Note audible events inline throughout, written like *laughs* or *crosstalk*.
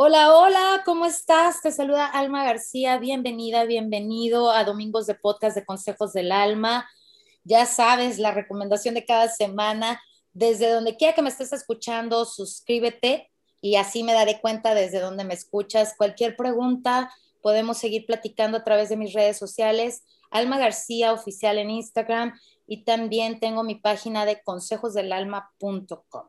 Hola, hola, ¿cómo estás? Te saluda Alma García. Bienvenida, bienvenido a Domingos de Podcast de Consejos del Alma. Ya sabes, la recomendación de cada semana. Desde donde quiera que me estés escuchando, suscríbete y así me daré cuenta desde donde me escuchas. Cualquier pregunta, podemos seguir platicando a través de mis redes sociales. Alma García Oficial en Instagram y también tengo mi página de consejosdelalma.com.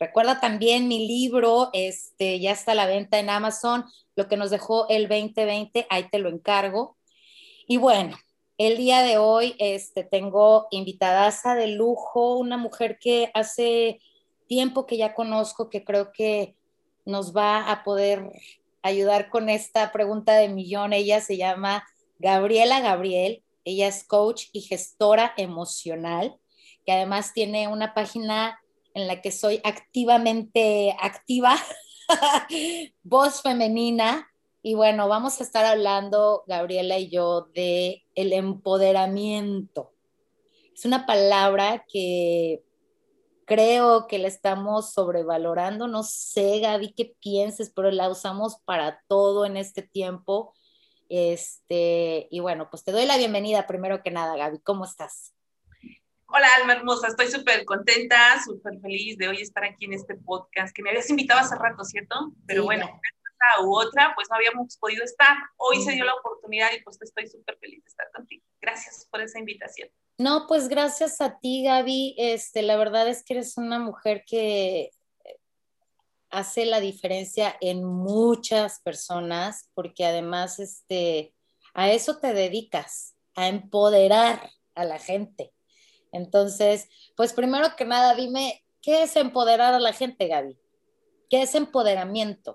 Recuerda también mi libro, este, ya está a la venta en Amazon, lo que nos dejó el 2020, ahí te lo encargo. Y bueno, el día de hoy este, tengo invitadaza de lujo, una mujer que hace tiempo que ya conozco, que creo que nos va a poder ayudar con esta pregunta de millón. Ella se llama Gabriela Gabriel, ella es coach y gestora emocional, que además tiene una página en la que soy activamente activa, *laughs* voz femenina. Y bueno, vamos a estar hablando, Gabriela y yo, de el empoderamiento. Es una palabra que creo que la estamos sobrevalorando. No sé, Gaby, qué pienses, pero la usamos para todo en este tiempo. Este, y bueno, pues te doy la bienvenida primero que nada, Gaby. ¿Cómo estás? Hola, Alma hermosa, estoy súper contenta, súper feliz de hoy estar aquí en este podcast que me habías invitado hace rato, ¿cierto? Pero bueno, una u otra, pues no habíamos podido estar. Hoy se dio la oportunidad y pues estoy súper feliz de estar contigo. Gracias por esa invitación. No, pues gracias a ti, Gaby. Este, la verdad es que eres una mujer que hace la diferencia en muchas personas, porque además este, a eso te dedicas, a empoderar a la gente. Entonces, pues primero que nada, dime, ¿qué es empoderar a la gente, Gaby? ¿Qué es empoderamiento?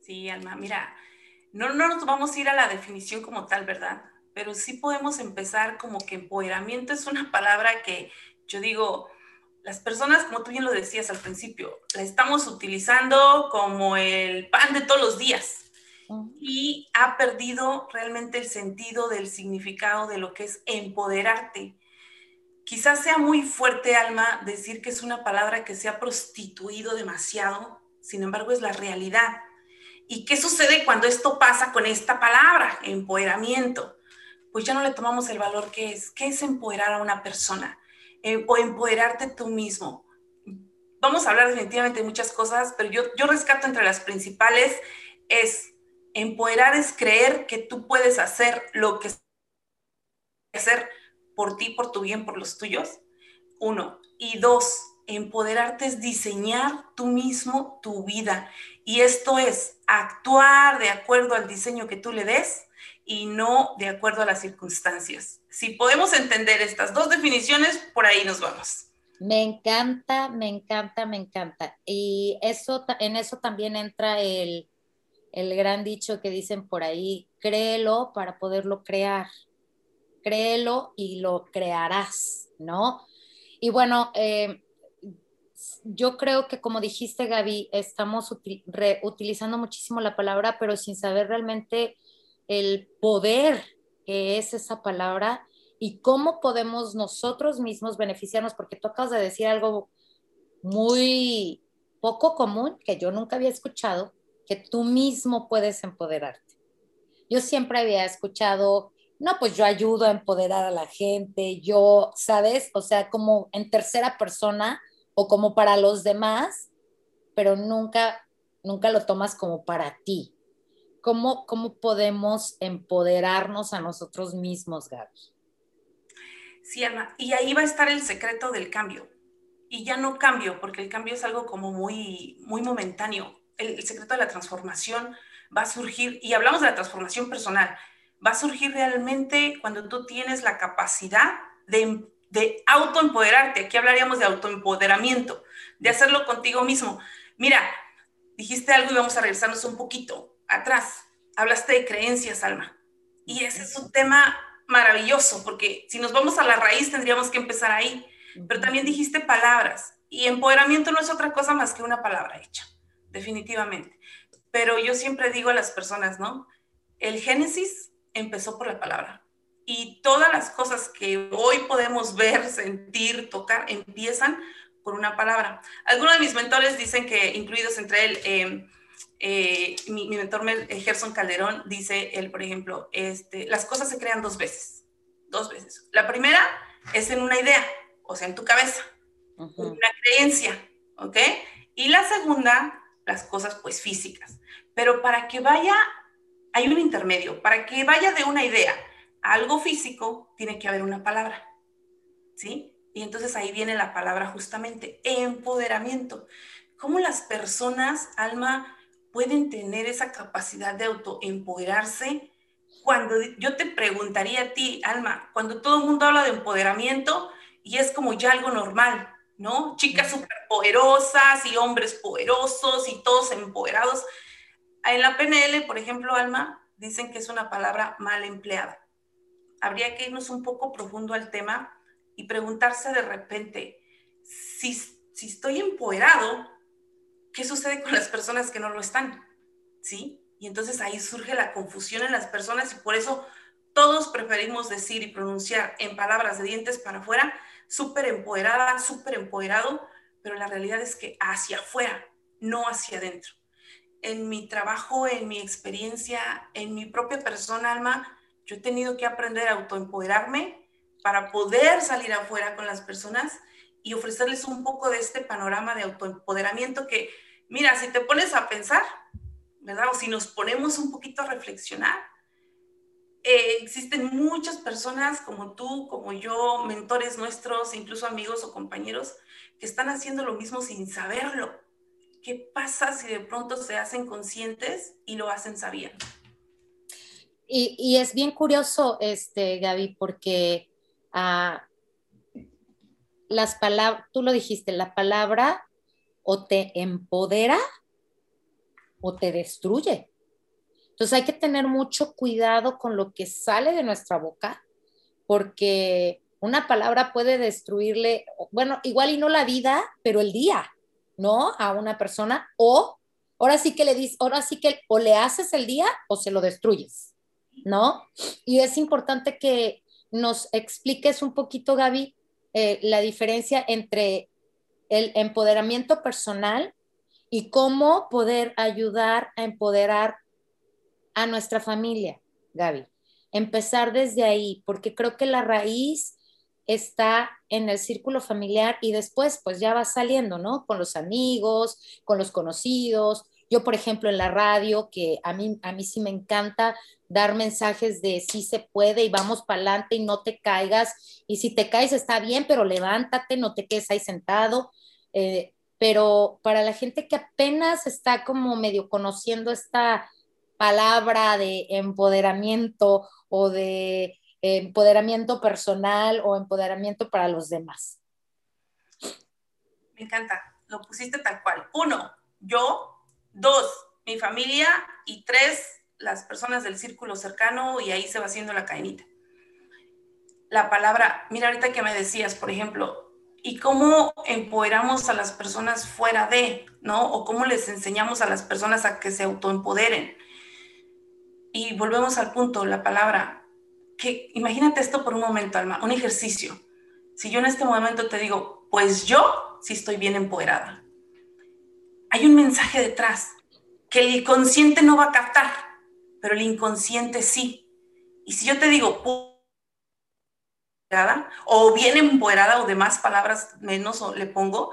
Sí, Alma, mira, no, no nos vamos a ir a la definición como tal, ¿verdad? Pero sí podemos empezar como que empoderamiento es una palabra que yo digo, las personas, como tú bien lo decías al principio, la estamos utilizando como el pan de todos los días y ha perdido realmente el sentido del significado de lo que es empoderarte quizás sea muy fuerte, Alma, decir que es una palabra que se ha prostituido demasiado, sin embargo es la realidad. ¿Y qué sucede cuando esto pasa con esta palabra, empoderamiento? Pues ya no le tomamos el valor que es. ¿Qué es empoderar a una persona? Eh, o empoderarte tú mismo. Vamos a hablar definitivamente de muchas cosas, pero yo, yo rescato entre las principales es empoderar es creer que tú puedes hacer lo que hacer por ti, por tu bien, por los tuyos. Uno. Y dos, empoderarte es diseñar tú mismo tu vida. Y esto es actuar de acuerdo al diseño que tú le des y no de acuerdo a las circunstancias. Si podemos entender estas dos definiciones, por ahí nos vamos. Me encanta, me encanta, me encanta. Y eso, en eso también entra el, el gran dicho que dicen por ahí, créelo para poderlo crear créelo y lo crearás, ¿no? Y bueno, eh, yo creo que como dijiste Gaby, estamos utilizando muchísimo la palabra, pero sin saber realmente el poder que es esa palabra y cómo podemos nosotros mismos beneficiarnos, porque tú acabas de decir algo muy poco común que yo nunca había escuchado, que tú mismo puedes empoderarte. Yo siempre había escuchado no, pues yo ayudo a empoderar a la gente, yo, ¿sabes? O sea, como en tercera persona o como para los demás, pero nunca, nunca lo tomas como para ti. ¿Cómo, cómo podemos empoderarnos a nosotros mismos, Gaby? Sí, Ana, y ahí va a estar el secreto del cambio. Y ya no cambio, porque el cambio es algo como muy, muy momentáneo. El, el secreto de la transformación va a surgir, y hablamos de la transformación personal, va a surgir realmente cuando tú tienes la capacidad de, de autoempoderarte. Aquí hablaríamos de autoempoderamiento, de hacerlo contigo mismo. Mira, dijiste algo y vamos a regresarnos un poquito atrás. Hablaste de creencias, Alma. Y ese es un tema maravilloso, porque si nos vamos a la raíz tendríamos que empezar ahí. Pero también dijiste palabras. Y empoderamiento no es otra cosa más que una palabra hecha, definitivamente. Pero yo siempre digo a las personas, ¿no? El génesis empezó por la palabra. Y todas las cosas que hoy podemos ver, sentir, tocar, empiezan por una palabra. Algunos de mis mentores dicen que, incluidos entre él, eh, eh, mi, mentor Gerson Calderón dice, él, por ejemplo, este, las cosas se crean dos veces, dos veces. La primera es en una idea, o sea, en tu cabeza, una creencia, ¿ok? Y la segunda, las cosas pues físicas. Pero para que vaya, hay un intermedio, para que vaya de una idea a algo físico, tiene que haber una palabra, ¿sí? Y entonces ahí viene la palabra justamente, empoderamiento. ¿Cómo las personas, Alma, pueden tener esa capacidad de autoempoderarse? Cuando yo te preguntaría a ti, Alma, cuando todo el mundo habla de empoderamiento y es como ya algo normal, ¿no? Chicas superpoderosas y hombres poderosos y todos empoderados. En la PNL, por ejemplo, Alma, dicen que es una palabra mal empleada. Habría que irnos un poco profundo al tema y preguntarse de repente, si, si estoy empoderado, ¿qué sucede con las personas que no lo están? ¿Sí? Y entonces ahí surge la confusión en las personas y por eso todos preferimos decir y pronunciar en palabras de dientes para afuera, súper empoderada, súper empoderado, pero la realidad es que hacia afuera, no hacia adentro. En mi trabajo, en mi experiencia, en mi propia persona, Alma, yo he tenido que aprender a autoempoderarme para poder salir afuera con las personas y ofrecerles un poco de este panorama de autoempoderamiento que, mira, si te pones a pensar, ¿verdad? O si nos ponemos un poquito a reflexionar, eh, existen muchas personas como tú, como yo, mentores nuestros, incluso amigos o compañeros, que están haciendo lo mismo sin saberlo. ¿Qué pasa si de pronto se hacen conscientes y lo hacen sabiendo? Y, es bien curioso, este, Gaby, porque las palabras, tú lo dijiste, la palabra o te empodera o te destruye. Entonces hay que tener mucho cuidado con lo que sale de nuestra boca, porque una palabra puede destruirle, bueno, igual y no la vida, pero el día, ¿no? A una persona, o ahora sí que le dices, ahora sí que o le haces el día o se lo destruyes, ¿no? Y es importante que, nos expliques un poquito, Gaby, eh, la diferencia entre el empoderamiento personal y cómo poder ayudar a empoderar a nuestra familia, Gaby. Empezar desde ahí, porque creo que la raíz está en el círculo familiar y después pues ya va saliendo, ¿no? Con los amigos, con los conocidos. Yo, por ejemplo, en la radio, que a mí, a mí sí me encanta dar mensajes de sí se puede y vamos para adelante y no te caigas. Y si te caes está bien, pero levántate, no te quedes ahí sentado. Eh, pero para la gente que apenas está como medio conociendo esta palabra de empoderamiento o de empoderamiento personal o empoderamiento para los demás. Me encanta, lo pusiste tal cual. Uno, yo. Dos, mi familia. Y tres, las personas del círculo cercano y ahí se va haciendo la cadenita. La palabra, mira ahorita que me decías, por ejemplo, ¿y cómo empoderamos a las personas fuera de, ¿no? O cómo les enseñamos a las personas a que se autoempoderen. Y volvemos al punto, la palabra, imagínate esto por un momento, Alma, un ejercicio. Si yo en este momento te digo, pues yo sí estoy bien empoderada. Hay un mensaje detrás que el consciente no va a captar pero el inconsciente sí. Y si yo te digo, o bien empoderada o demás palabras menos o le pongo,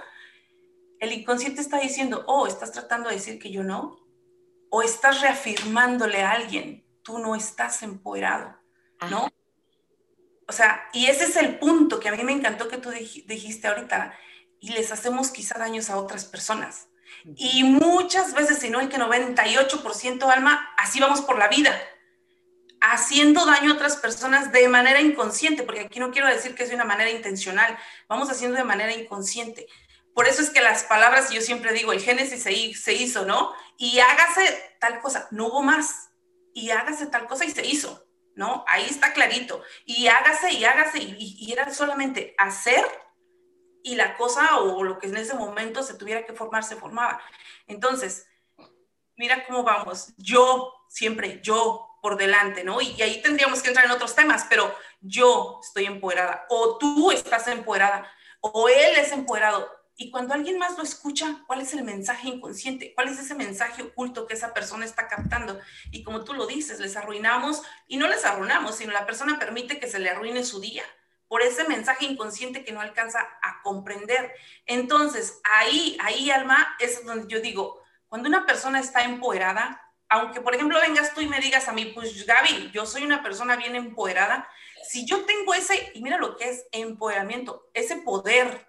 el inconsciente está diciendo, oh, estás tratando de decir que yo no, o estás reafirmándole a alguien, tú no estás empoderado, ¿no? O sea, y ese es el punto que a mí me encantó que tú dijiste ahorita, y les hacemos quizá daños a otras personas. Y muchas veces, si no el que 98% alma, así vamos por la vida, haciendo daño a otras personas de manera inconsciente, porque aquí no quiero decir que es de una manera intencional, vamos haciendo de manera inconsciente. Por eso es que las palabras, yo siempre digo, el Génesis se, hizo, ¿no? Y hágase tal cosa, no hubo más. Y hágase tal cosa y se hizo, ¿no? Ahí está clarito. Y hágase y hágase, y, y era solamente hacer y la cosa o lo que en ese momento se tuviera que formar, se formaba. Entonces, mira cómo vamos. Yo, siempre yo por delante, ¿no? Y, ahí tendríamos que entrar en otros temas, pero yo estoy empoderada, o tú estás empoderada, o él es empoderado. Y cuando alguien más lo escucha, ¿cuál es el mensaje inconsciente? ¿Cuál es ese mensaje oculto que esa persona está captando? Y como tú lo dices, les arruinamos y no les arruinamos, sino la persona permite que se le arruine su día por ese mensaje inconsciente que no alcanza a comprender. Entonces, ahí, ahí, Alma, es donde yo digo, cuando una persona está empoderada, aunque por ejemplo vengas tú y me digas a mí, pues Gaby, yo soy una persona bien empoderada, si yo tengo ese, y mira lo que es empoderamiento, ese poder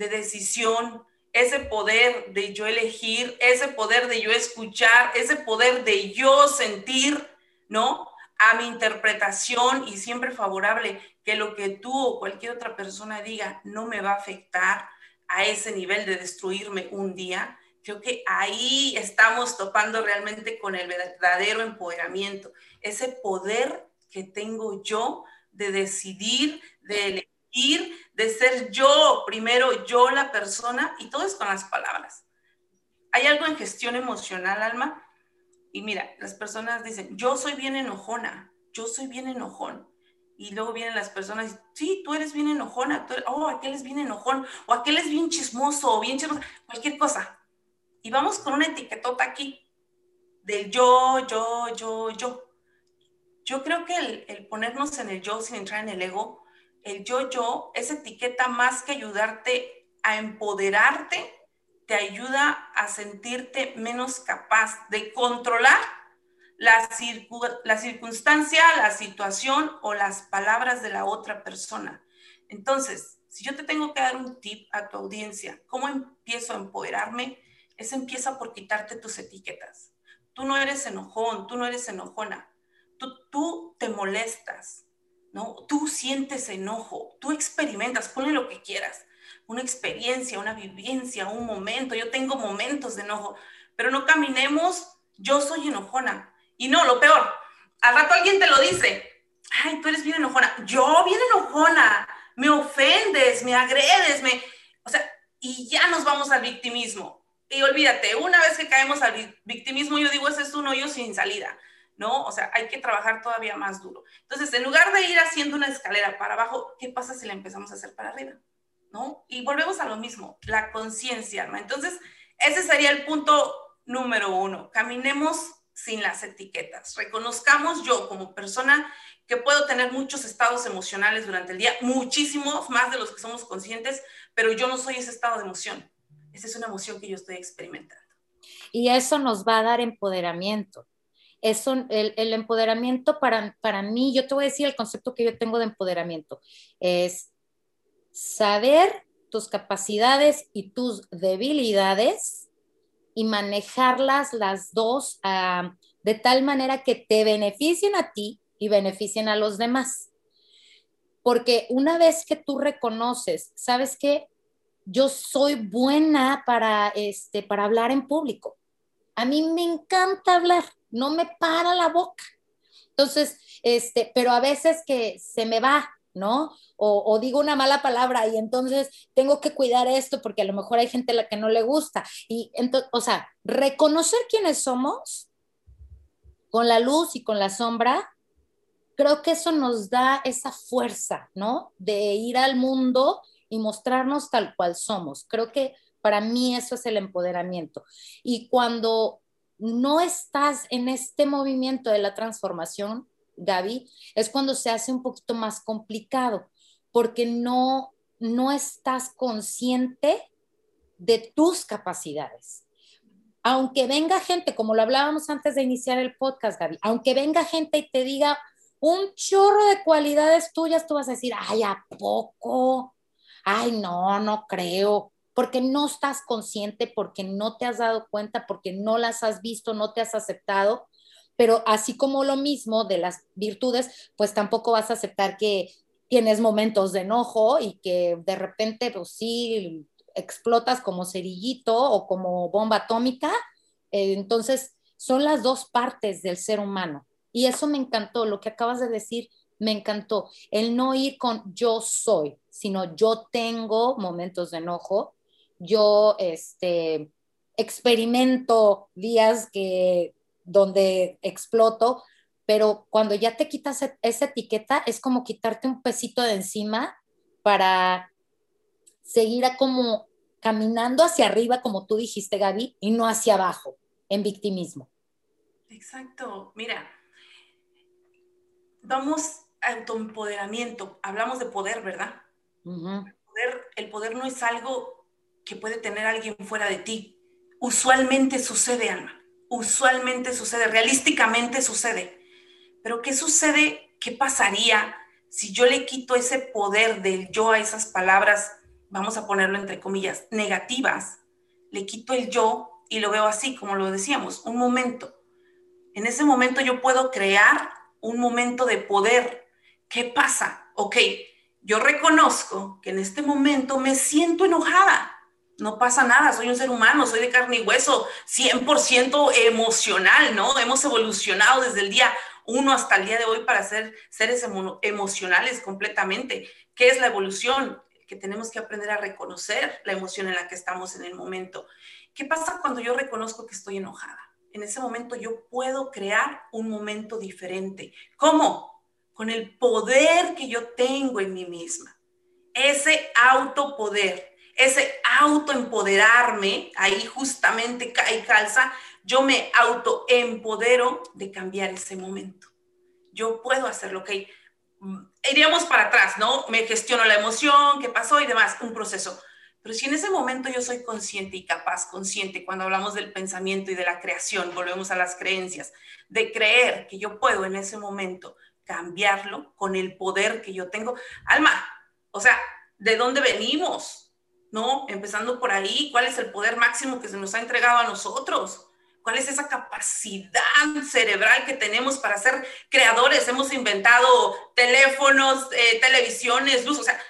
de decisión, ese poder de yo elegir, ese poder de yo escuchar, ese poder de yo sentir, ¿no? A mi interpretación y siempre favorable, que lo que tú o cualquier otra persona diga no me va a afectar a ese nivel de destruirme un día. Creo que ahí estamos topando realmente con el verdadero empoderamiento, ese poder que tengo yo de decidir, de elegir, de ser yo, primero yo la persona, y todo es con las palabras. Hay algo en gestión emocional, Alma, y mira, las personas dicen, yo soy bien enojona, yo soy bien enojón. Y luego vienen las personas, sí, tú eres bien enojona, tú oh, aquel es bien enojón, o aquel es bien chismoso, o bien chismoso, cualquier cosa. Y vamos con una etiquetota aquí del yo, yo, yo, yo. Yo creo que el, ponernos en el yo sin entrar en el ego, el yo, yo, esa etiqueta más que ayudarte a empoderarte, te ayuda a sentirte menos capaz de controlar la, la circunstancia, la situación o las palabras de la otra persona. Entonces, si yo te tengo que dar un tip a tu audiencia, ¿cómo empiezo a empoderarme? Es empieza por quitarte tus etiquetas. Tú no eres enojón, tú no eres enojona tú, te molestas, ¿no? Tú sientes enojo, tú experimentas, ponle lo que quieras, una experiencia, una vivencia, un momento. Yo tengo momentos de enojo, pero no caminemos, yo soy enojona. Y no, lo peor, al rato alguien te lo dice, ay, tú eres bien enojona, yo bien enojona, me ofendes, me agredes, me... O sea, y ya nos vamos al victimismo. Y olvídate, una vez que caemos al victimismo, yo digo, ese es un hoyo sin salida. ¿No? O sea, hay que trabajar todavía más duro. Entonces, en lugar de ir haciendo una escalera para abajo, ¿qué pasa si la empezamos a hacer para arriba? ¿No? Y volvemos a lo mismo, la conciencia, ¿no? Entonces, ese sería el punto número uno. Caminemos sin las etiquetas. Reconozcamos yo como persona que puedo tener muchos estados emocionales durante el día, muchísimos más de los que somos conscientes, pero yo no soy ese estado de emoción. Esa es una emoción que yo estoy experimentando. Y eso nos va a dar empoderamiento es el, el, empoderamiento para, para mí, yo te voy a decir el concepto que yo tengo de empoderamiento, es saber tus capacidades y tus debilidades y manejarlas las dos ah, de tal manera que te beneficien a ti y beneficien a los demás. Porque una vez que tú reconoces, sabes que yo soy buena para, este, para hablar en público. A mí me encanta hablar no me para la boca. Entonces, este, pero a veces que se me va, ¿no? O, digo una mala palabra y entonces tengo que cuidar esto porque a lo mejor hay gente a la que no le gusta. Y entonces, o sea, reconocer quiénes somos con la luz y con la sombra, creo que eso nos da esa fuerza, ¿no? De ir al mundo y mostrarnos tal cual somos. Creo que para mí eso es el empoderamiento. Y cuando no estás en este movimiento de la transformación, Gaby, es cuando se hace un poquito más complicado, porque no, no estás consciente de tus capacidades. Aunque venga gente, como lo hablábamos antes de iniciar el podcast, Gaby, aunque venga gente y te diga un chorro de cualidades tuyas, tú vas a decir, ay, ¿a poco? Ay, no, no creo porque no estás consciente, porque no te has dado cuenta, porque no las has visto, no te has aceptado. Pero así como lo mismo de las virtudes, pues tampoco vas a aceptar que tienes momentos de enojo y que de repente, pues sí, explotas como cerillito o como bomba atómica. Eh, entonces, son las dos partes del ser humano. Y eso me encantó, lo que acabas de decir, me encantó. El no ir con yo soy, sino yo tengo momentos de enojo, yo este, experimento días que, donde exploto, pero cuando ya te quitas e, esa etiqueta es como quitarte un pesito de encima para seguir a como caminando hacia arriba, como tú dijiste, Gaby, y no hacia abajo, en victimismo. Exacto. Mira, vamos a autoempoderamiento. Hablamos de poder, ¿verdad? el, poder, el poder no es algo que puede tener alguien fuera de ti. Usualmente sucede, Alma. Usualmente sucede, realísticamente sucede. Pero ¿qué sucede? ¿Qué pasaría si yo le quito ese poder del yo a esas palabras, vamos a ponerlo entre comillas, negativas? Le quito el yo y lo veo así, como lo decíamos, un momento. En ese momento yo puedo crear un momento de poder. ¿Qué pasa? Ok, yo reconozco que en este momento me siento enojada. No pasa nada, soy un ser humano, soy de carne y hueso, 100% emocional, ¿no? Hemos evolucionado desde el día uno hasta el día de hoy para ser seres emocionales completamente. ¿Qué es la evolución? Que tenemos que aprender a reconocer la emoción en la que estamos en el momento. ¿Qué pasa cuando yo reconozco que estoy enojada? En ese momento yo puedo crear un momento diferente. ¿Cómo? Con el poder que yo tengo en mí misma. Ese autopoder, ese autoempoderarme, ahí justamente cae calza yo me autoempodero de cambiar ese momento. Yo puedo hacerlo, ok. Mm, iríamos para atrás, ¿no? Me gestiono la emoción, qué pasó y demás, un proceso. Pero si en ese momento yo soy consciente y capaz, consciente, cuando hablamos del pensamiento y de la creación, volvemos a las creencias, de creer que yo puedo en ese momento cambiarlo con el poder que yo tengo. Alma, o sea, ¿de dónde venimos? ¿No? Empezando por ahí, ¿cuál es el poder máximo que se nos ha entregado a nosotros? ¿Cuál es esa capacidad cerebral que tenemos para ser creadores? Hemos inventado teléfonos, eh, televisiones, luz, o sea,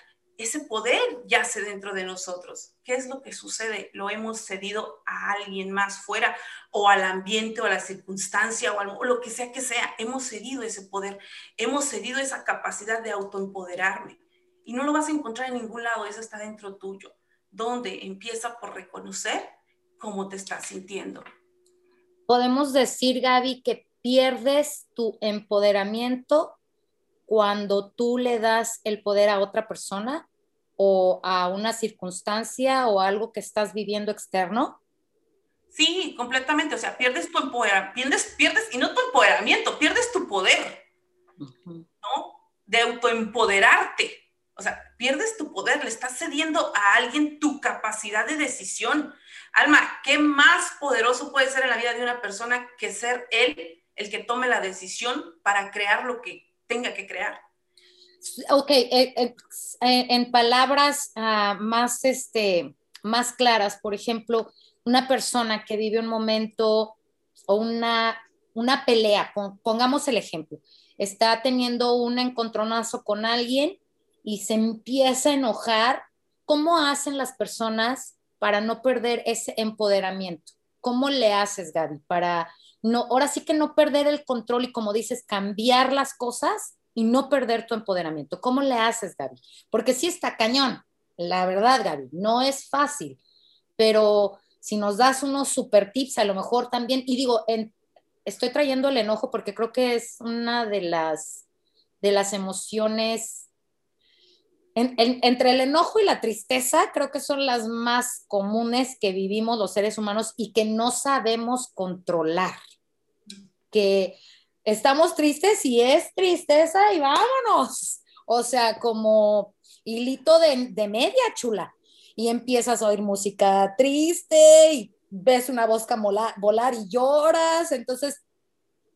ese poder yace dentro de nosotros. ¿Qué es lo que sucede? Lo hemos cedido a alguien más fuera o al ambiente o a la circunstancia o, o lo que sea que sea. Hemos cedido ese poder, hemos cedido esa capacidad de autoempoderarme. Y no lo vas a encontrar en ningún lado, eso está dentro tuyo, donde empieza por reconocer cómo te estás sintiendo podemos decir, Gaby, que pierdes tu empoderamiento cuando tú le das el poder a otra persona o a una circunstancia o algo que estás viviendo externo? Sí, completamente. O sea, pierdes tu empoderamiento, pierdes, pierdes, y no tu empoderamiento, pierdes tu poder, ¿no? De autoempoderarte. O sea, pierdes tu poder, le estás cediendo a alguien tu capacidad de decisión. Alma, ¿qué más poderoso puede ser en la vida de una persona que ser él el que tome la decisión para crear lo que tenga que crear? Ok, eh, eh, eh, en palabras ah, más, este, más claras, por ejemplo, una persona que vive un momento o una, una pelea, pongamos el ejemplo, está teniendo un encontronazo con alguien y se empieza a enojar, ¿cómo hacen las personas para no perder ese empoderamiento? ¿Cómo le haces, Gaby, para no, ahora sí que no perder el control y como dices, cambiar las cosas y no perder tu empoderamiento? ¿Cómo le haces, Gaby? Porque sí está cañón, la verdad, Gaby, no es fácil, pero si nos das unos super tips, a lo mejor también, y digo, estoy trayendo el enojo porque creo que es una de las, de las emociones entre el enojo y la tristeza, creo que son las más comunes que vivimos los seres humanos y que no sabemos controlar. Que estamos tristes y es tristeza y vámonos. O sea, como hilito de, de media chula. Y empiezas a oír música triste y ves una voz volar y lloras. Entonces,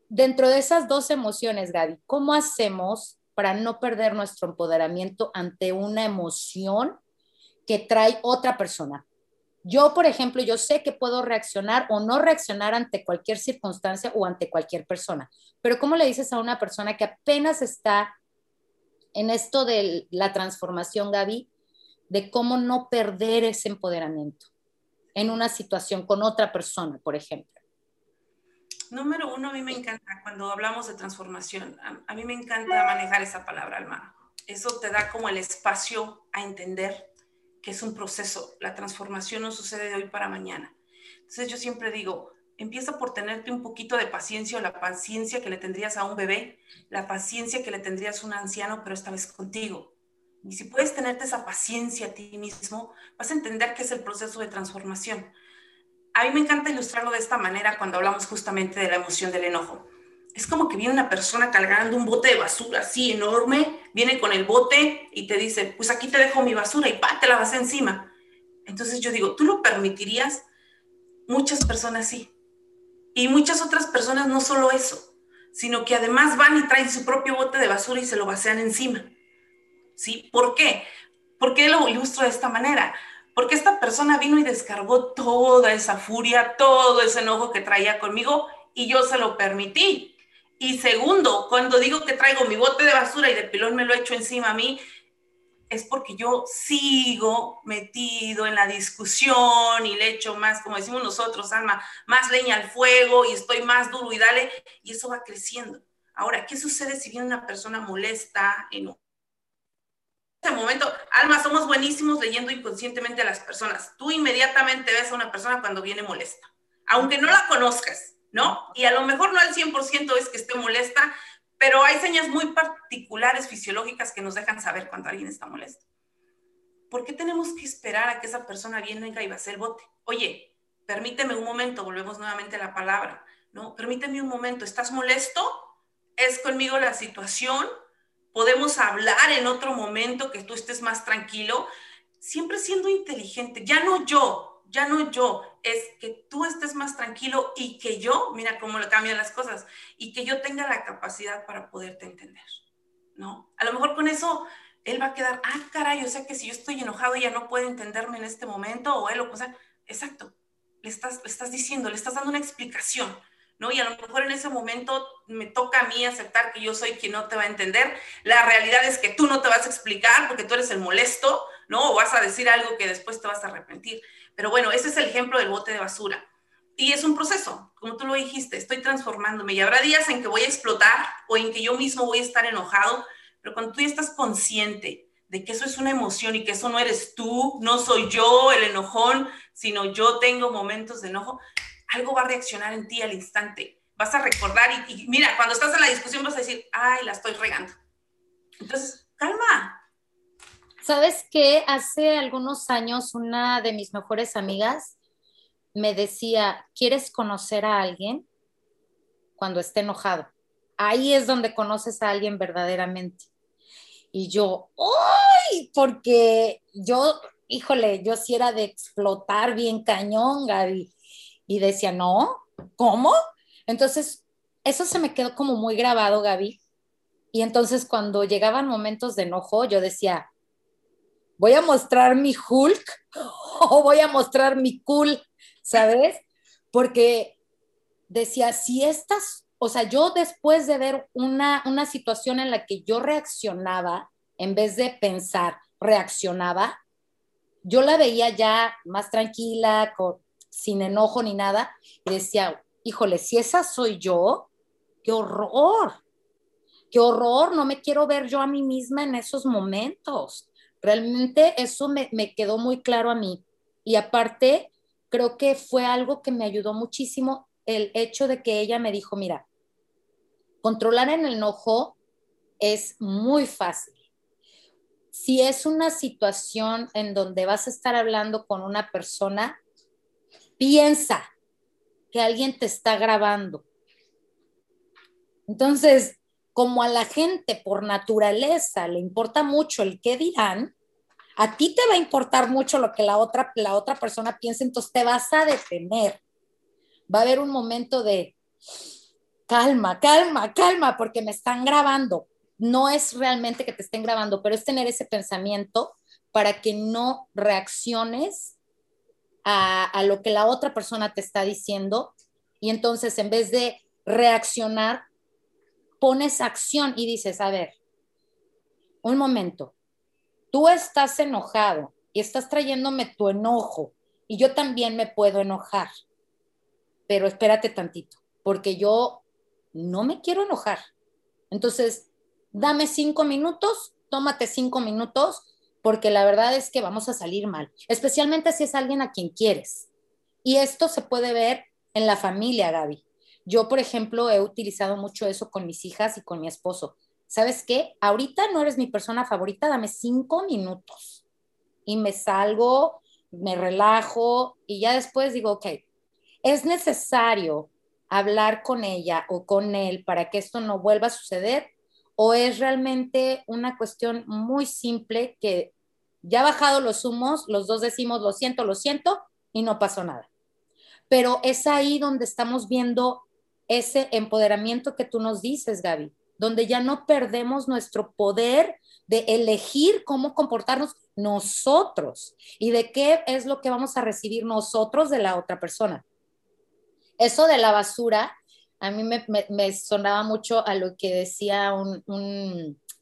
dentro de esas dos emociones, Gaby, ¿cómo hacemos para no perder nuestro empoderamiento ante una emoción que trae otra persona. Yo, por ejemplo, yo sé que puedo reaccionar o no reaccionar ante cualquier circunstancia o ante cualquier persona, pero ¿cómo le dices a una persona que apenas está en esto de la transformación, Gaby, de cómo no perder ese empoderamiento en una situación con otra persona, por ejemplo? Número uno, a mí me encanta cuando hablamos de transformación, a, mí me encanta manejar esa palabra, Alma. Eso te da como el espacio a entender que es un proceso. La transformación no sucede de hoy para mañana. Entonces yo siempre digo, empieza por tenerte un poquito de paciencia o la paciencia que le tendrías a un bebé, la paciencia que le tendrías a un anciano, pero esta vez contigo. Y si puedes tenerte esa paciencia a ti mismo, vas a entender que es el proceso de transformación. A mí me encanta ilustrarlo de esta manera cuando hablamos justamente de la emoción del enojo. Es como que viene una persona cargando un bote de basura así enorme, viene con el bote y te dice, pues aquí te dejo mi basura y pa, te la vas encima. Entonces yo digo, ¿tú lo permitirías? Muchas personas sí. Y muchas otras personas no solo eso, sino que además van y traen su propio bote de basura y se lo vacian encima. ¿sí? ¿Por qué? ¿Por qué lo ilustro de esta manera? Porque esta persona vino y descargó toda esa furia, todo ese enojo que traía conmigo y yo se lo permití. Y segundo, cuando digo que traigo mi bote de basura y de pilón me lo echo encima a mí, es porque yo sigo metido en la discusión y le echo más, como decimos nosotros, Alma, más leña al fuego y estoy más duro y dale, y eso va creciendo. Ahora, ¿qué sucede si viene una persona molesta, enojada? Este momento, Alma, somos buenísimos leyendo inconscientemente a las personas. Tú inmediatamente ves a una persona cuando viene molesta, aunque no la conozcas, ¿no? Y a lo mejor no al 100% es que esté molesta, pero hay señas muy particulares fisiológicas que nos dejan saber cuando alguien está molesto. ¿Por qué tenemos que esperar a que esa persona venga y va a hacer el bote? Oye, permíteme un momento, volvemos nuevamente a la palabra, ¿no? Permíteme un momento, ¿estás molesto? ¿Es conmigo la situación? Podemos hablar en otro momento que tú estés más tranquilo, siempre siendo inteligente, ya no yo, ya no yo, es que tú estés más tranquilo y que yo, mira cómo le cambian las cosas, y que yo tenga la capacidad para poderte entender, ¿no? A lo mejor con eso él va a quedar, ah, caray, o sea que si yo estoy enojado ya no puede entenderme en este momento, o él, o sea, exacto, le estás, le estás diciendo, le estás dando una explicación, Y a lo mejor en ese momento me toca a mí aceptar que yo soy quien no te va a entender. La realidad es que tú no te vas a explicar porque tú eres el molesto, ¿no? O vas a decir algo que después te vas a arrepentir. Pero bueno, ese es el ejemplo del bote de basura. Y es un proceso, como tú lo dijiste, estoy transformándome y habrá días en que voy a explotar o en que yo mismo voy a estar enojado, pero cuando tú ya estás consciente de que eso es una emoción y que eso no eres tú, no soy yo el enojón, sino yo tengo momentos de enojo, algo va a reaccionar en ti al instante. Vas a recordar y, mira, cuando estás en la discusión vas a decir, ay, la estoy regando. Entonces, calma. ¿Sabes qué? Hace algunos años una de mis mejores amigas me decía, ¿quieres conocer a alguien cuando esté enojado? Ahí es donde conoces a alguien verdaderamente. Y yo, ¡ay! Porque yo, híjole, yo sí era de explotar bien cañón, Gaby. Y decía, no, ¿cómo? Entonces, eso se me quedó como muy grabado, Gaby. Y entonces cuando llegaban momentos de enojo, yo decía, voy a mostrar mi Hulk *laughs* o voy a mostrar mi cool, ¿sabes? Porque decía, si estas, o sea, yo después de ver una, una situación en la que yo reaccionaba, en vez de pensar, reaccionaba, yo la veía ya más tranquila, con, sin enojo ni nada, y decía, híjole, si esa soy yo, qué horror, qué horror, no me quiero ver yo a mí misma en esos momentos. Realmente eso me, me quedó muy claro a mí. Y aparte, creo que fue algo que me ayudó muchísimo el hecho de que ella me dijo, mira, controlar el enojo es muy fácil. Si es una situación en donde vas a estar hablando con una persona, piensa que alguien te está grabando. Entonces, como a la gente por naturaleza le importa mucho el qué dirán, a ti te va a importar mucho lo que la otra, la otra persona piense, entonces te vas a detener. Va a haber un momento de calma, calma, calma, porque me están grabando. No es realmente que te estén grabando, pero es tener ese pensamiento para que no reacciones a, lo que la otra persona te está diciendo. Y entonces en vez de reaccionar, pones acción y dices, a ver, un momento, tú estás enojado y estás trayéndome tu enojo y yo también me puedo enojar, pero espérate tantito, porque yo no me quiero enojar. Entonces, dame cinco minutos, tómate cinco minutos porque la verdad es que vamos a salir mal, especialmente si es alguien a quien quieres. Y esto se puede ver en la familia, Gaby. Yo, por ejemplo, he utilizado mucho eso con mis hijas y con mi esposo. ¿sabes qué? Ahorita no eres mi persona favorita, dame cinco minutos. Y me salgo, me relajo y ya después digo, ok, es necesario hablar con ella o con él para que esto no vuelva a suceder o es realmente una cuestión muy simple que ya bajado los humos, los dos decimos lo siento, lo siento y no pasó nada. Pero es ahí donde estamos viendo ese empoderamiento que tú nos dices, Gaby, donde ya no perdemos nuestro poder de elegir cómo comportarnos nosotros y de qué es lo que vamos a recibir nosotros de la otra persona. Eso de la basura, a mí me, sonaba mucho a lo que decía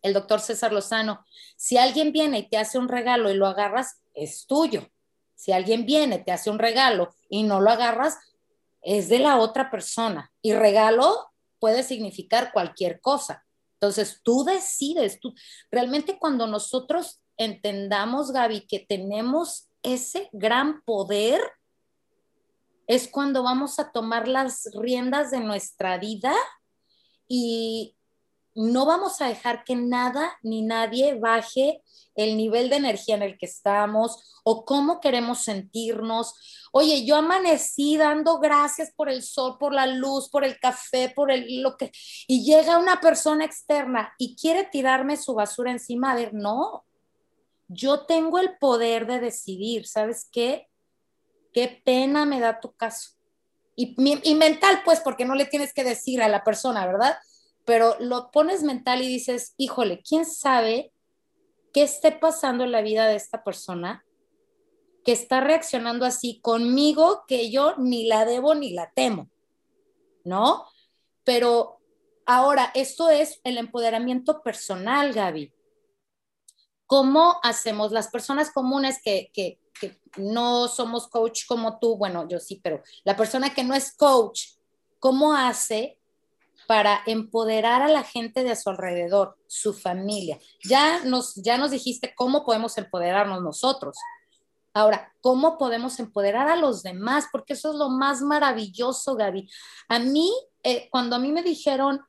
el doctor César Lozano. Si alguien viene y te hace un regalo y lo agarras, es tuyo. Si alguien viene, te hace un regalo y no lo agarras, es de la otra persona. Y regalo puede significar cualquier cosa. Entonces, tú decides, tú, realmente cuando nosotros entendamos, Gaby, que tenemos ese gran poder, es cuando vamos a tomar las riendas de nuestra vida y no vamos a dejar que nada ni nadie baje el nivel de energía en el que estamos o cómo queremos sentirnos. Oye, yo amanecí dando gracias por el sol, por la luz, por el café, por el lo que y llega una persona externa y quiere tirarme su basura encima, a ver, no. Yo tengo el poder de decidir, ¿sabes qué? Qué pena me da tu caso. Y, y mental, pues, porque no le tienes que decir a la persona, ¿verdad? Pero lo pones mental y dices, híjole, ¿quién sabe qué esté pasando en la vida de esta persona que está reaccionando así conmigo que yo ni la debo ni la temo, ¿no? Pero ahora, esto es el empoderamiento personal, Gaby. ¿Cómo hacemos las personas comunes que, que, que no somos coach como tú? Bueno, yo sí, pero la persona que no es coach, ¿cómo hace para empoderar a la gente de su alrededor, su familia. Ya nos, ya nos dijiste cómo podemos empoderarnos nosotros. Ahora, ¿cómo podemos empoderar a los demás? Porque eso es lo más maravilloso, Gaby. A mí, eh, cuando a mí me dijeron,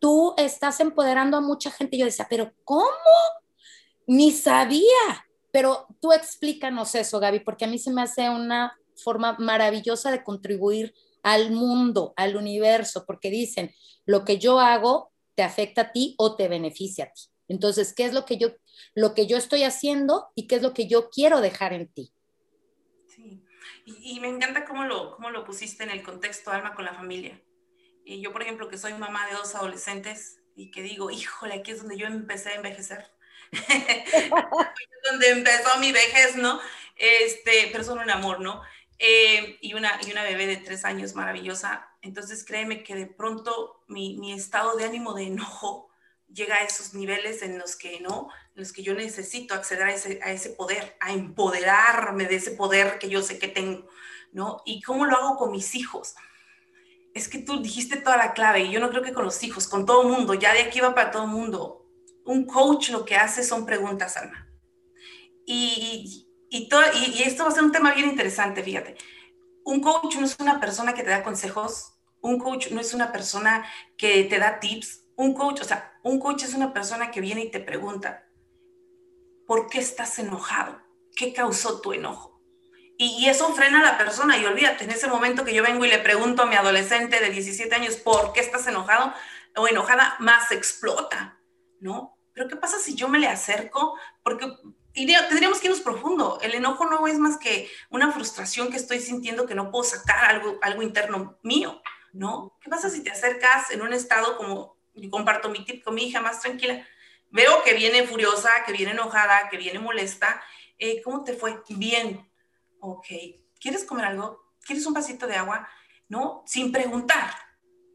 tú estás empoderando a mucha gente, yo decía, pero ¿cómo? Ni sabía. Pero tú explícanos eso, Gaby, porque a mí se me hace una forma maravillosa de contribuir al mundo, al universo, porque dicen, lo que yo hago te afecta a ti o te beneficia a ti. Entonces, ¿qué es lo que yo, lo que yo estoy haciendo y qué es lo que yo quiero dejar en ti? Sí, y, me encanta cómo lo, cómo lo pusiste en el contexto Alma con la familia. Y yo, por ejemplo, que soy mamá de dos adolescentes y que digo, híjole, aquí es donde yo empecé a envejecer. *laughs* donde empezó mi vejez, ¿no? Este, pero son un amor, ¿no? Eh, y, una, y una bebé de tres años maravillosa. Entonces créeme que de pronto mi, mi, estado de ánimo de enojo llega a esos niveles en los que no, en los que yo necesito acceder a ese, a ese poder, a empoderarme de ese poder que yo sé que tengo, ¿no? ¿Y cómo lo hago con mis hijos? Es que tú dijiste toda la clave y yo no creo que con los hijos, con todo mundo, ya de aquí va para todo mundo. Un coach lo que hace son preguntas, Alma. Y, y, y, esto va a ser un tema bien interesante, fíjate. Un coach no es una persona que te da consejos, un coach no es una persona que te da tips, un coach, o sea, un coach es una persona que viene y te pregunta, ¿por qué estás enojado? ¿Qué causó tu enojo? Y, y, eso frena a la persona y olvídate, en ese momento que yo vengo y le pregunto a mi adolescente de 17 años, ¿por qué estás enojado o enojada? Más explota, ¿no? Pero ¿qué pasa si yo me le acerco? Porque y tendríamos que irnos profundo. El enojo no es más que una frustración que estoy sintiendo que no puedo sacar algo, algo interno mío, ¿no? ¿Qué pasa si te acercas en un estado como, yo comparto mi tip con mi hija más tranquila? Veo que viene furiosa, que viene enojada, que viene molesta. Eh, ¿Cómo te fue? Bien. Ok. ¿Quieres comer algo? ¿Quieres un vasito de agua? ¿No? Sin preguntar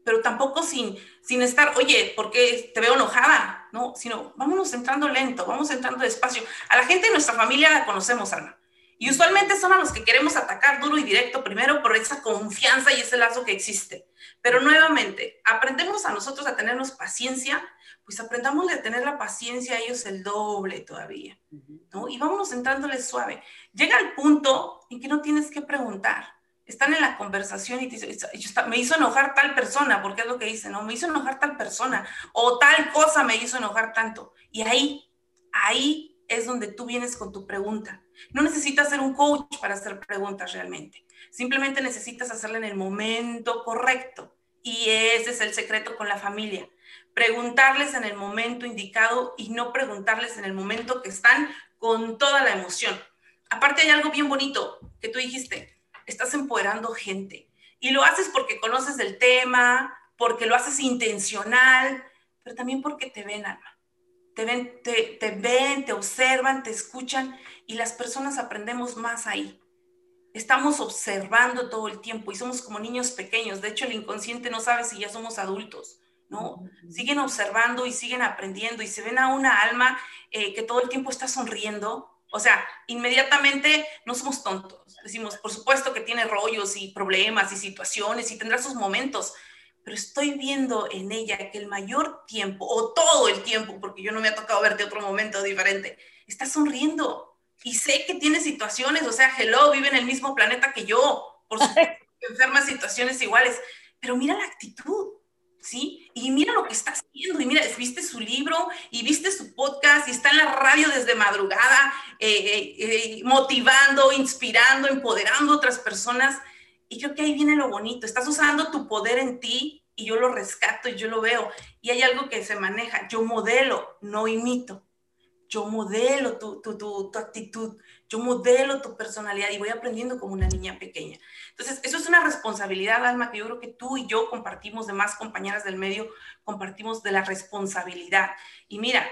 pero tampoco sin, sin estar, oye, ¿por qué te veo enojada? No, sino vámonos entrando lento, vamos entrando despacio. A la gente de nuestra familia la conocemos, Alma. Y usualmente son a los que queremos atacar duro y directo primero por esa confianza y ese lazo que existe. Pero nuevamente, aprendemos a nosotros a tenernos paciencia, pues aprendamos a tener la paciencia a ellos el doble todavía, ¿no? Y vámonos entrándoles suave. Llega el punto en que no tienes que preguntar están en la conversación y te dicen, me hizo enojar tal persona, porque es lo que dicen, ¿no? Me hizo enojar tal persona, o tal cosa me hizo enojar tanto. Y ahí, ahí es donde tú vienes con tu pregunta. No necesitas ser un coach para hacer preguntas realmente. Simplemente necesitas hacerla en el momento correcto. Y ese es el secreto con la familia. Preguntarles en el momento indicado y no preguntarles en el momento que están con toda la emoción. Aparte hay algo bien bonito que tú dijiste estás empoderando gente. Y lo haces porque conoces el tema, porque lo haces intencional, pero también porque te ven, alma. Te ven, te, te ven, te observan, te escuchan y las personas aprendemos más ahí. Estamos observando todo el tiempo y somos como niños pequeños. De hecho, el inconsciente no sabe si ya somos adultos, ¿no? Siguen observando y siguen aprendiendo y se ven a una alma eh, que todo el tiempo está sonriendo, o sea, inmediatamente no somos tontos. Decimos, por supuesto que tiene rollos y problemas y situaciones y tendrá sus momentos, pero estoy viendo en ella que el mayor tiempo, o todo el tiempo, porque yo no me ha tocado verte otro momento diferente, está sonriendo. Y sé que tiene situaciones, o sea, hello, vive en el mismo planeta que yo, por supuesto, *laughs* enferma situaciones iguales, pero mira la actitud. ¿Sí? Y mira lo que está haciendo, y mira, viste su libro, y viste su podcast, y está en la radio desde madrugada, eh, eh, eh, motivando, inspirando, empoderando a otras personas. Y creo que ahí viene lo bonito, estás usando tu poder en ti, y yo lo rescato y yo lo veo. Y hay algo que se maneja, yo modelo, no imito. Yo modelo tu, tu, tu, tu actitud, yo modelo tu personalidad y voy aprendiendo como una niña pequeña. Entonces, eso es una responsabilidad, Alma, que yo creo que tú y yo compartimos, demás compañeras del medio, compartimos de la responsabilidad. Y mira,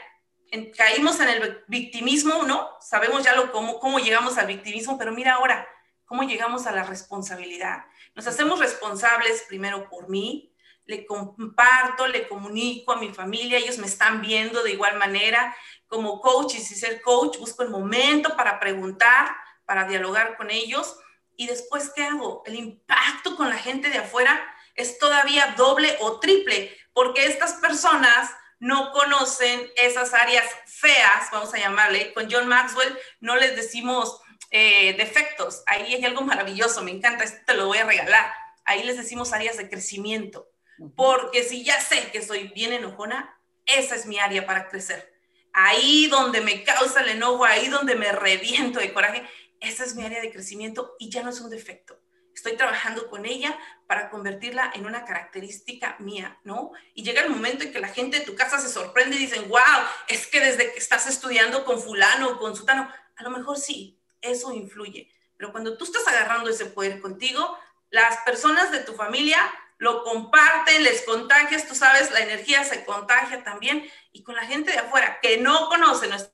caímos en el victimismo, ¿no? Sabemos ya lo, cómo, cómo llegamos al victimismo, pero mira ahora, cómo llegamos a la responsabilidad. Nos hacemos responsables primero por mí, le comparto, le comunico a mi familia, ellos me están viendo de igual manera, como coach y si ser coach, busco el momento para preguntar, para dialogar con ellos. Y después, ¿qué hago? El impacto con la gente de afuera es todavía doble o triple, porque estas personas no conocen esas áreas feas, vamos a llamarle. Con John Maxwell no les decimos eh, defectos. Ahí hay algo maravilloso, me encanta, esto te lo voy a regalar. Ahí les decimos áreas de crecimiento. Porque si ya sé que soy bien enojona, esa es mi área para crecer ahí donde me causa el enojo, ahí donde me reviento de coraje, esa es mi área de crecimiento y ya no es un defecto. Estoy trabajando con ella para convertirla en una característica mía, ¿no? Y llega el momento en que la gente de tu casa se sorprende y dicen, wow, es que desde que estás estudiando con fulano o con sutano, a lo mejor sí, eso influye. Pero cuando tú estás agarrando ese poder contigo, las personas de tu familia lo comparten, les contagias, tú sabes, la energía se contagia también y con la gente de afuera que no conoce nuestra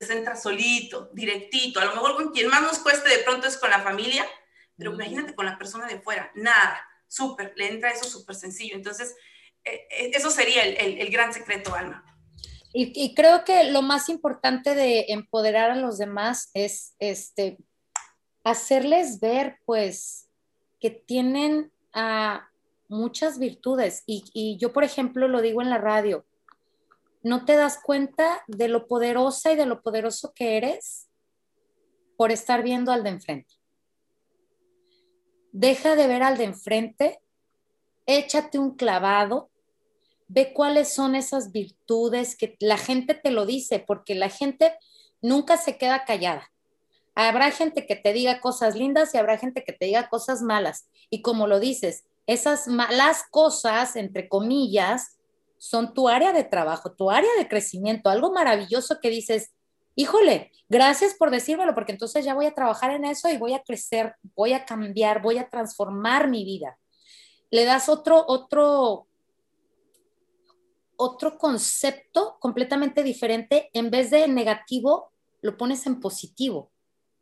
se entra solito, directito, a lo mejor con quien más nos cueste de pronto es con la familia, pero imagínate con la persona de afuera, nada, súper, le entra eso súper sencillo. Entonces, eh, eh, eso sería el, el, gran secreto, Alma. Y, y, creo que lo más importante de empoderar a los demás es este, hacerles ver, pues, que tienen ah, muchas virtudes. Y, yo, por ejemplo, lo digo en la radio, no te das cuenta de lo poderosa y de lo poderoso que eres por estar viendo al de enfrente. Deja de ver al de enfrente, échate un clavado, ve cuáles son esas virtudes que la gente te lo dice, porque la gente nunca se queda callada. Habrá gente que te diga cosas lindas y habrá gente que te diga cosas malas. Y como lo dices, esas malas cosas, entre comillas, son tu área de trabajo, tu área de crecimiento, algo maravilloso que dices, híjole, gracias por decírmelo, porque entonces ya voy a trabajar en eso y voy a crecer, voy a cambiar, voy a transformar mi vida. Le das otro, otro, otro concepto completamente diferente, en vez de negativo, lo pones en positivo.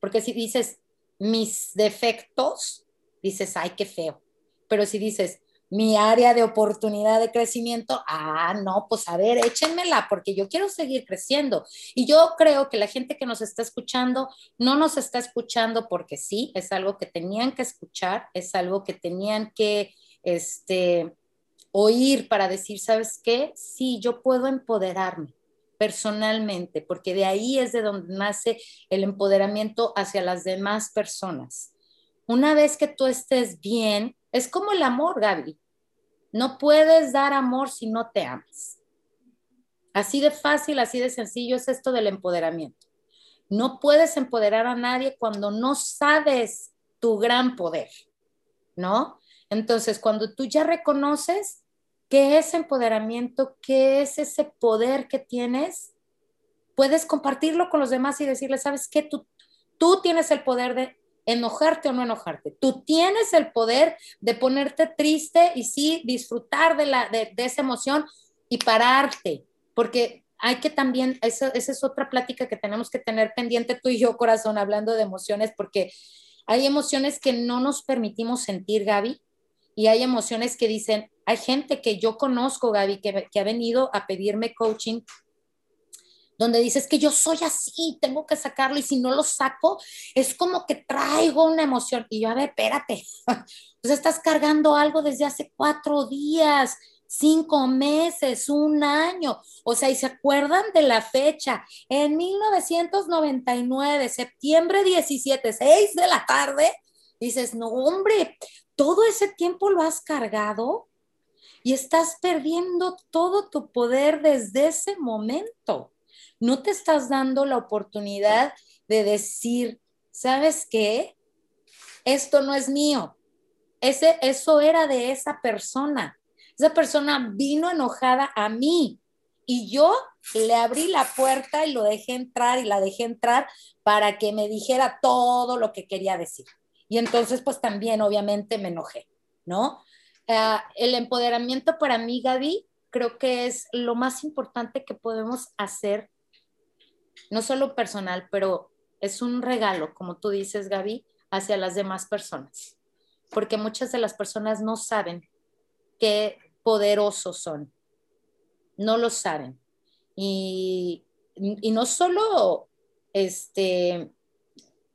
Porque si dices mis defectos, dices, ay, qué feo. Pero si dices mi área de oportunidad de crecimiento, ah, no, pues a ver, échenmela, porque yo quiero seguir creciendo. Y yo creo que la gente que nos está escuchando no nos está escuchando porque sí, es algo que tenían que escuchar, es algo que tenían que, este, oír para decir, ¿sabes qué? Sí, yo puedo empoderarme personalmente, porque de ahí es de donde nace el empoderamiento hacia las demás personas. una vez que tú estés bien, es como el amor, Gaby. No puedes dar amor si no te amas. Así de fácil, así de sencillo es esto del empoderamiento. No puedes empoderar a nadie cuando no sabes tu gran poder, ¿no? Entonces, cuando tú ya reconoces qué es empoderamiento, qué es ese poder que tienes, puedes compartirlo con los demás y decirles, ¿sabes qué? Tú, tú tienes el poder de enojarte o no enojarte. Tú tienes el poder de ponerte triste y sí disfrutar de, la, de, esa emoción y pararte, porque hay que también, esa, esa es otra plática que tenemos que tener pendiente tú y yo, corazón, hablando de emociones, porque hay emociones que no nos permitimos sentir, Gaby, y hay emociones que dicen, hay gente que yo conozco, Gaby, que, ha venido a pedirme coaching donde dices que yo soy así, tengo que sacarlo y si no lo saco, es como que traigo una emoción. Y yo, a ver, espérate, *laughs* pues estás cargando algo desde hace cuatro días, cinco meses, un año. O sea, y se acuerdan de la fecha, en 1999, septiembre 17, 6 de la tarde, dices, no, hombre, todo ese tiempo lo has cargado y estás perdiendo todo tu poder desde ese momento no te estás dando la oportunidad de decir, ¿sabes qué? Esto no es mío. Ese, eso era de esa persona. Esa persona vino enojada a mí y yo le abrí la puerta y lo dejé entrar y la dejé entrar para que me dijera todo lo que quería decir. Y entonces, pues también, obviamente, me enojé, ¿no? Ah, el empoderamiento para mí, Gaby, creo que es lo más importante que podemos hacer no solo personal, pero es un regalo, como tú dices, Gaby, hacia las demás personas, porque muchas de las personas no saben qué poderosos son, no lo saben. Y, y no solo este,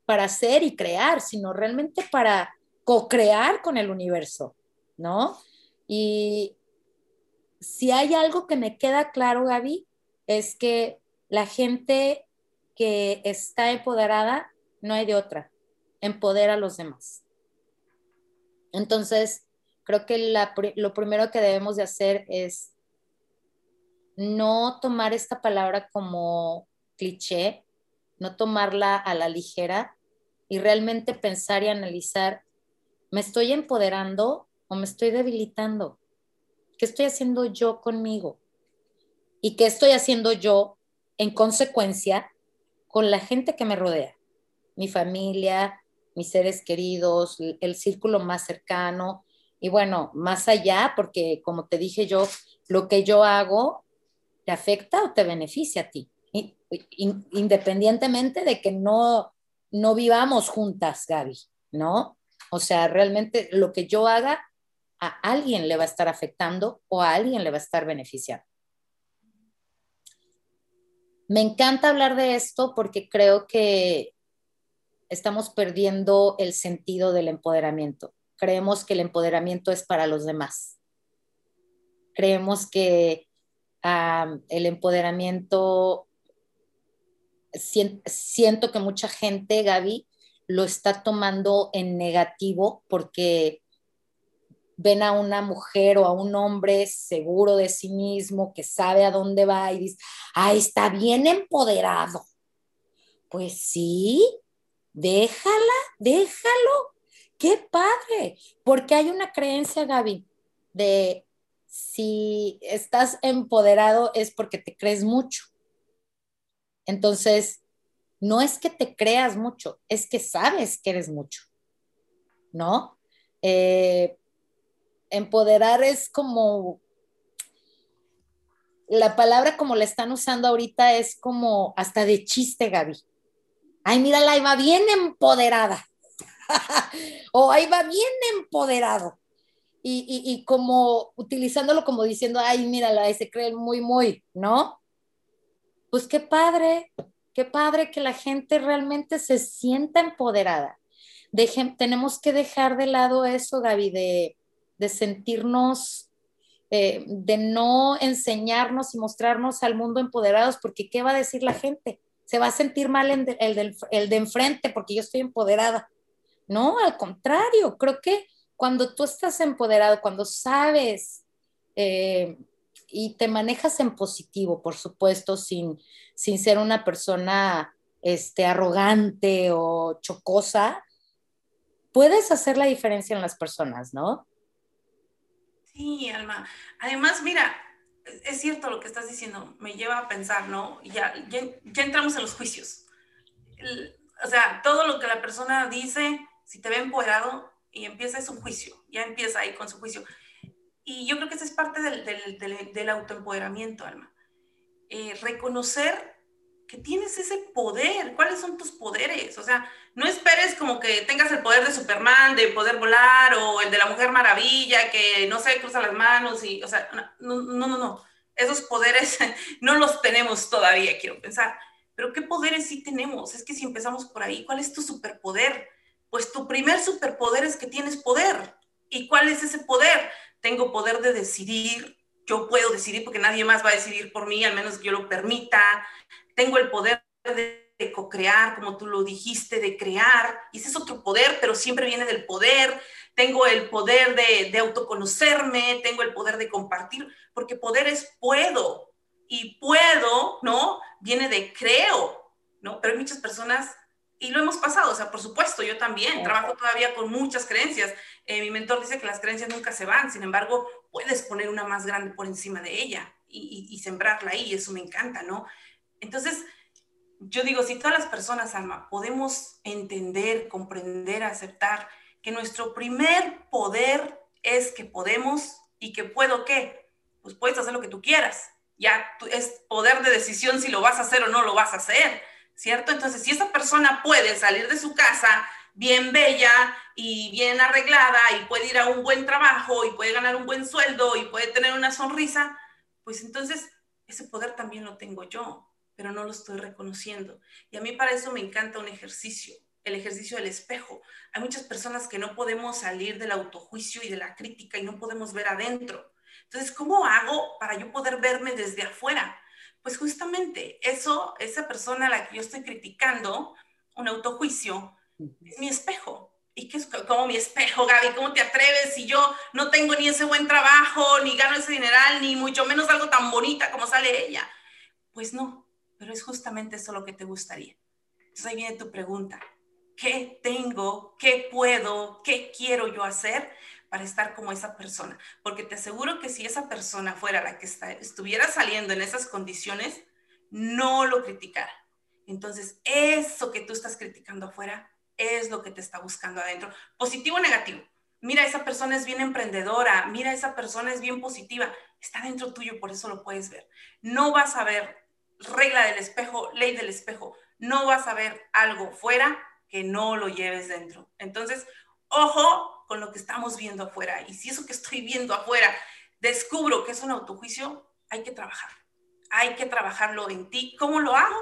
para hacer y crear, sino realmente para co-crear con el universo, ¿no? Y si hay algo que me queda claro, Gaby, es que la gente que está empoderada, no hay de otra, empodera a los demás. Entonces, creo que lo primero que debemos de hacer es no tomar esta palabra como cliché, no tomarla a la ligera y realmente pensar y analizar, ¿me estoy empoderando o me estoy debilitando? ¿Qué estoy haciendo yo conmigo? ¿Y qué estoy haciendo yo en consecuencia con la gente que me rodea, mi familia, mis seres queridos, el círculo más cercano y bueno, más allá, porque como te dije yo, lo que yo hago te afecta o te beneficia a ti, independientemente de que no, no vivamos juntas, Gaby, ¿no? O sea, realmente lo que yo haga a alguien le va a estar afectando o a alguien le va a estar beneficiando. Me encanta hablar de esto porque creo que estamos perdiendo el sentido del empoderamiento. Creemos que el empoderamiento es para los demás. Creemos que el empoderamiento, siento que mucha gente, Gaby, lo está tomando en negativo porque ven a una mujer o a un hombre seguro de sí mismo, que sabe a dónde va y dice, ah, está bien empoderado. Pues sí, déjala, déjalo. Qué padre, porque hay una creencia, Gaby, de si estás empoderado es porque te crees mucho. Entonces, no es que te creas mucho, es que sabes que eres mucho, ¿no? Eh, empoderar es como, la palabra como la están usando ahorita es como hasta de chiste, Gaby. Ay, mírala, ahí va bien empoderada. *laughs* o ahí va bien empoderado. Y, como utilizándolo como diciendo, ay, mírala, ahí se cree muy, muy, ¿no? Pues qué padre, qué padre que la gente realmente se sienta empoderada. tenemos que dejar de lado eso, Gaby, de, de sentirnos, eh, de no enseñarnos y mostrarnos al mundo empoderados, porque ¿qué va a decir la gente? Se va a sentir mal el, del, el de enfrente porque yo estoy empoderada. No, al contrario, creo que cuando tú estás empoderado, cuando sabes eh, y te manejas en positivo, por supuesto, sin, sin ser una persona este, arrogante o chocosa, puedes hacer la diferencia en las personas, ¿no? Sí, Alma. Además, mira, es cierto lo que estás diciendo, me lleva a pensar, ¿no? Ya, ya, entramos en los juicios. o sea, todo lo que la persona dice, si te ve empoderado y empieza es un juicio, ya empieza ahí con su juicio. Y yo creo que esa es parte del, del, del, autoempoderamiento, Alma. Eh, reconocer que tienes ese poder. ¿Cuáles son tus poderes? O sea, no esperes como que tengas el poder de Superman, de poder volar, o el de la Mujer Maravilla, que no sé, cruza las manos y, o sea, no, no, no, no. Esos poderes *laughs* no los tenemos todavía, quiero pensar. Pero ¿qué poderes sí tenemos? Es que si empezamos por ahí, ¿cuál es tu superpoder? Pues tu primer superpoder es que tienes poder. ¿Y cuál es ese poder? Tengo poder de decidir, yo puedo decidir porque nadie más va a decidir por mí, al menos que yo lo permita, tengo el poder de, co-crear, como tú lo dijiste, de crear, y ese es otro poder, pero siempre viene del poder, tengo el poder de, de autoconocerme, tengo el poder de compartir, porque poder es puedo, y puedo, ¿no? Viene de creo, ¿no? Pero hay muchas personas y lo hemos pasado, o sea, por supuesto, yo también trabajo todavía con muchas creencias. Eh, mi mentor dice que las creencias nunca se van, sin embargo, puedes poner una más grande por encima de ella y, y, sembrarla ahí, eso me encanta, ¿no? Entonces, yo digo, si todas las personas, Alma, podemos entender, comprender, aceptar que nuestro primer poder es que podemos y que puedo qué, pues puedes hacer lo que tú quieras. Ya es poder de decisión si lo vas a hacer o no lo vas a hacer ¿cierto? Entonces, si esa persona puede salir de su casa bien bella y bien arreglada y puede ir a un buen trabajo y puede ganar un buen sueldo y puede tener una sonrisa, pues entonces ese poder también lo tengo yo, pero no lo estoy reconociendo. Y a mí para eso me encanta un ejercicio, el ejercicio del espejo. Hay muchas personas que no podemos salir del autojuicio y de la crítica y no podemos ver adentro. Entonces, ¿cómo hago para yo poder verme desde afuera? Pues justamente eso, esa persona a la que yo estoy criticando, un autojuicio, es mi espejo. ¿Y qué es como mi espejo, Gaby? ¿Cómo te atreves si yo no tengo ni ese buen trabajo, ni gano ese dineral, ni mucho menos algo tan bonita como sale ella? Pues no, pero es justamente eso lo que te gustaría. Entonces ahí viene tu pregunta. ¿Qué tengo? ¿Qué puedo? ¿Qué quiero yo hacer para estar como esa persona, porque te aseguro que si esa persona fuera la que está, estuviera saliendo en esas condiciones, no lo criticara. Entonces, eso que tú estás criticando afuera es lo que te está buscando adentro, positivo o negativo. Mira, esa persona es bien emprendedora, mira, esa persona es bien positiva, está dentro tuyo, por eso lo puedes ver. No vas a ver regla del espejo, ley del espejo, no vas a ver algo fuera que no lo lleves dentro. Entonces, ojo con lo que estamos viendo afuera. Y si eso que estoy viendo afuera descubro que es un autojuicio, hay que trabajar. Hay que trabajarlo en ti. ¿Cómo lo hago?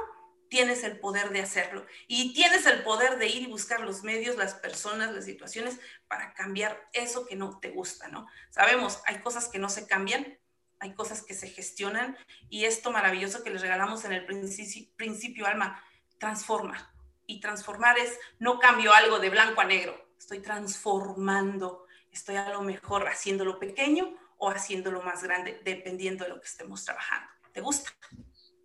Tienes el poder de hacerlo. Y tienes el poder de ir y buscar los medios, las personas, las situaciones para cambiar eso que no te gusta, ¿no? Sabemos, hay cosas que no se cambian, hay cosas que se gestionan y esto maravilloso que les regalamos en el principio, principio alma, transforma. Y transformar es, no cambio algo de blanco a negro, estoy transformando, estoy a lo mejor haciéndolo pequeño o haciéndolo más grande, dependiendo de lo que estemos trabajando. ¿Te gusta?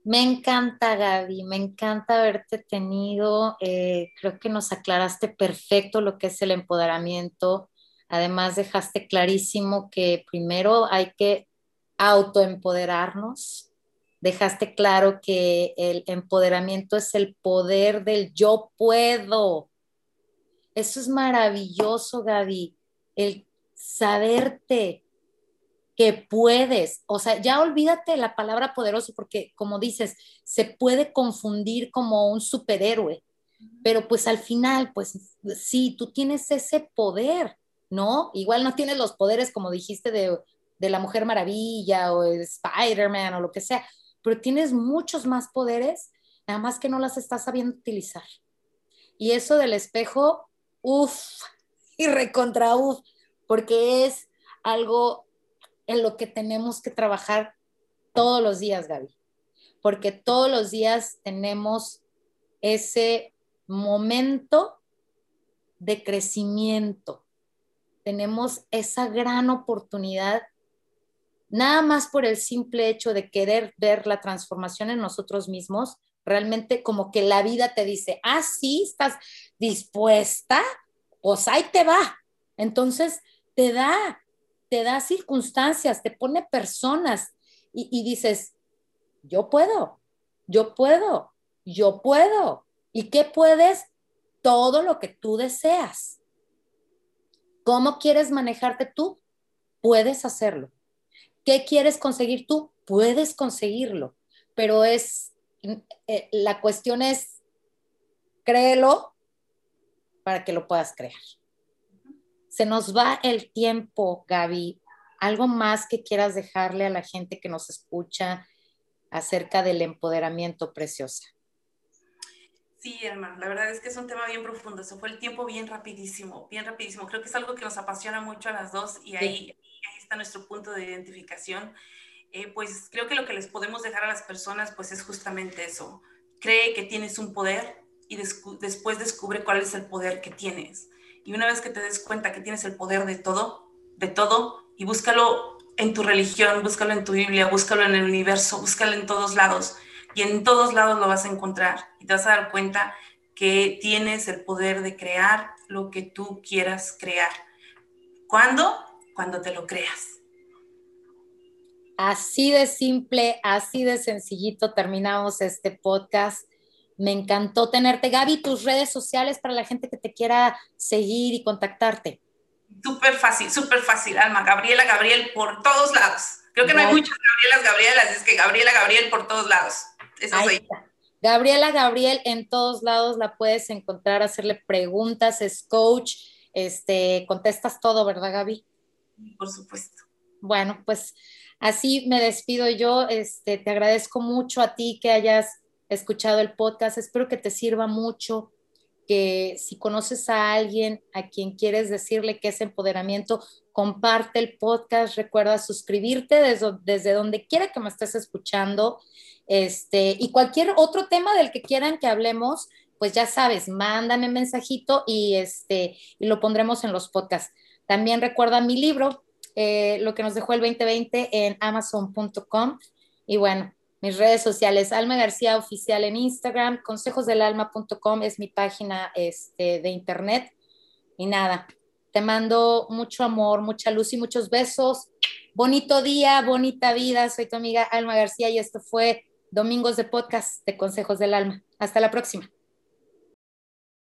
Me encanta, Gaby, me encanta haberte tenido. Eh, creo que nos aclaraste perfecto lo que es el empoderamiento. Además, dejaste clarísimo que primero hay que autoempoderarnos. Dejaste claro que el empoderamiento es el poder del yo puedo. Eso es maravilloso, Gaby, el saberte que puedes, o sea, ya olvídate la palabra poderoso porque como dices, se puede confundir como un superhéroe, pero pues al final, pues sí, tú tienes ese poder, ¿no? Igual no tienes los poderes como dijiste de, de la Mujer Maravilla o Spider-Man o lo que sea, pero tienes muchos más poderes, nada más que no las estás sabiendo utilizar. Y eso del espejo, Uf, y recontra uf, porque es algo en lo que tenemos que trabajar todos los días, Gaby, porque todos los días tenemos ese momento de crecimiento. Tenemos esa gran oportunidad, nada más por el simple hecho de querer ver la transformación en nosotros mismos, realmente como que la vida te dice, ah, sí, estás dispuesta, pues ahí te va. Entonces, te da, te da circunstancias, te pone personas y, y dices, yo puedo, yo puedo, yo puedo. ¿Y qué puedes? Todo lo que tú deseas. ¿Cómo quieres manejarte tú? Puedes hacerlo. ¿Qué quieres conseguir tú? Puedes conseguirlo. Pero es, eh, la cuestión es, créelo para que lo puedas crear. Se nos va el tiempo, Gaby. ¿Algo más que quieras dejarle a la gente que nos escucha acerca del empoderamiento preciosa? Sí, hermano, la verdad es que es un tema bien profundo. Se fue el tiempo bien rapidísimo, bien rapidísimo. Creo que es algo que nos apasiona mucho a las dos y ahí, ahí está nuestro punto de identificación. Eh, pues creo que lo que les podemos dejar a las personas pues es justamente eso. Cree que tienes un poder y después descubre cuál es el poder que tienes. Y una vez que te des cuenta que tienes el poder de todo, de todo, y búscalo en tu religión, búscalo en tu Biblia, búscalo en el universo, búscalo en todos lados y en todos lados lo vas a encontrar y te vas a dar cuenta que tienes el poder de crear lo que tú quieras crear. ¿Cuándo? Cuando te lo creas. Así de simple, así de sencillito terminamos este podcast. Me encantó tenerte. Gaby, tus redes sociales para la gente que te quiera seguir y contactarte. Súper fácil, súper fácil, Alma. Gabriela Gabriel por todos lados. Creo que no hay muchas Gabrielas Gabrielas, es que Gabriela Gabriel por todos lados. Eso soy. Gabriela Gabriel en todos lados la puedes encontrar, hacerle preguntas, es coach, este, contestas todo, ¿verdad, Gaby? Por supuesto. Bueno, pues así me despido yo. Este, te agradezco mucho a ti que hayas escuchado el podcast. Espero que te sirva mucho que si conoces a alguien a quien quieres decirle que es empoderamiento, comparte el podcast, recuerda suscribirte desde, desde donde quiera que me estés escuchando. Este, y cualquier otro tema del que quieran que hablemos, pues ya sabes, mándame mensajito y, este, y lo pondremos en los podcasts. También recuerda mi libro, eh, lo que nos dejó el 2020 en amazon.com. Y bueno, mis redes sociales, Alma García Oficial en Instagram, consejosdelalma.com es mi página este, de internet. Y nada, te mando mucho amor, mucha luz y muchos besos. Bonito día, bonita vida. Soy tu amiga Alma García y esto fue Domingos de Podcast de Consejos del Alma. Hasta la próxima.